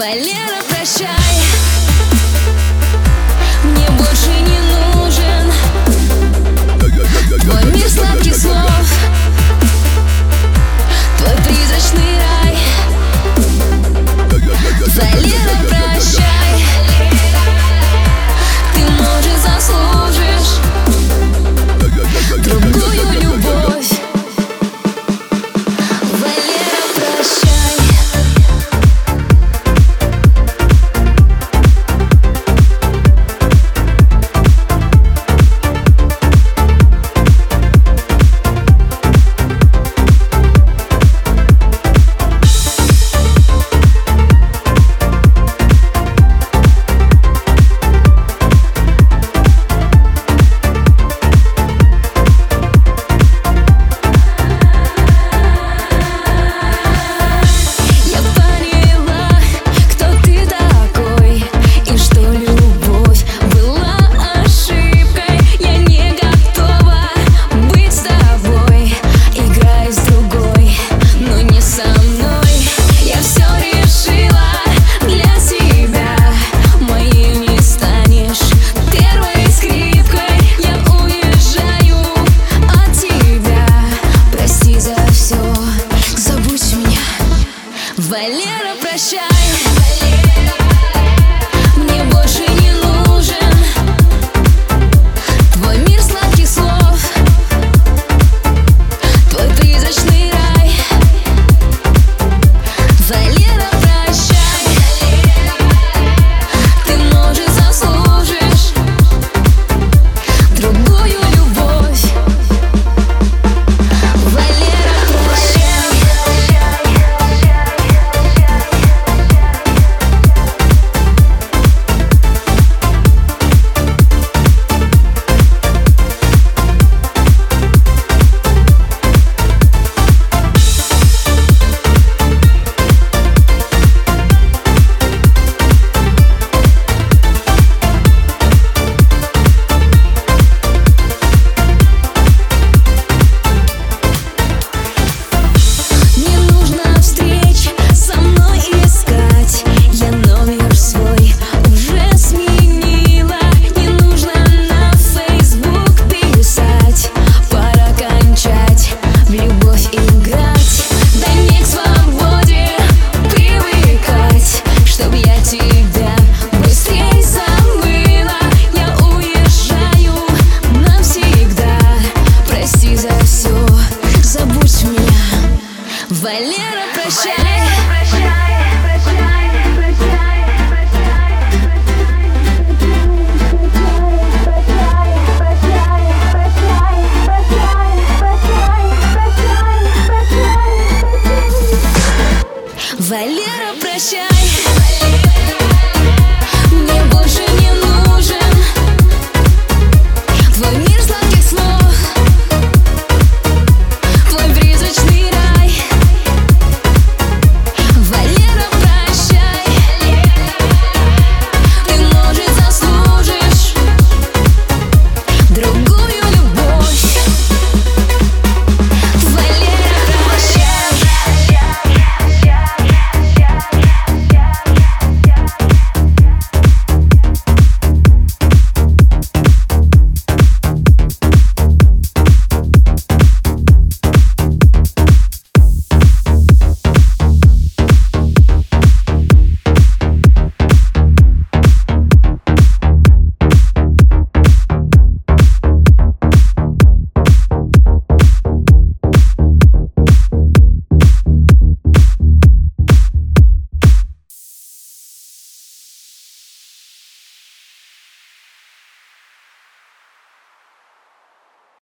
Валера, прощай. Валера, прощай. Валера, прощай.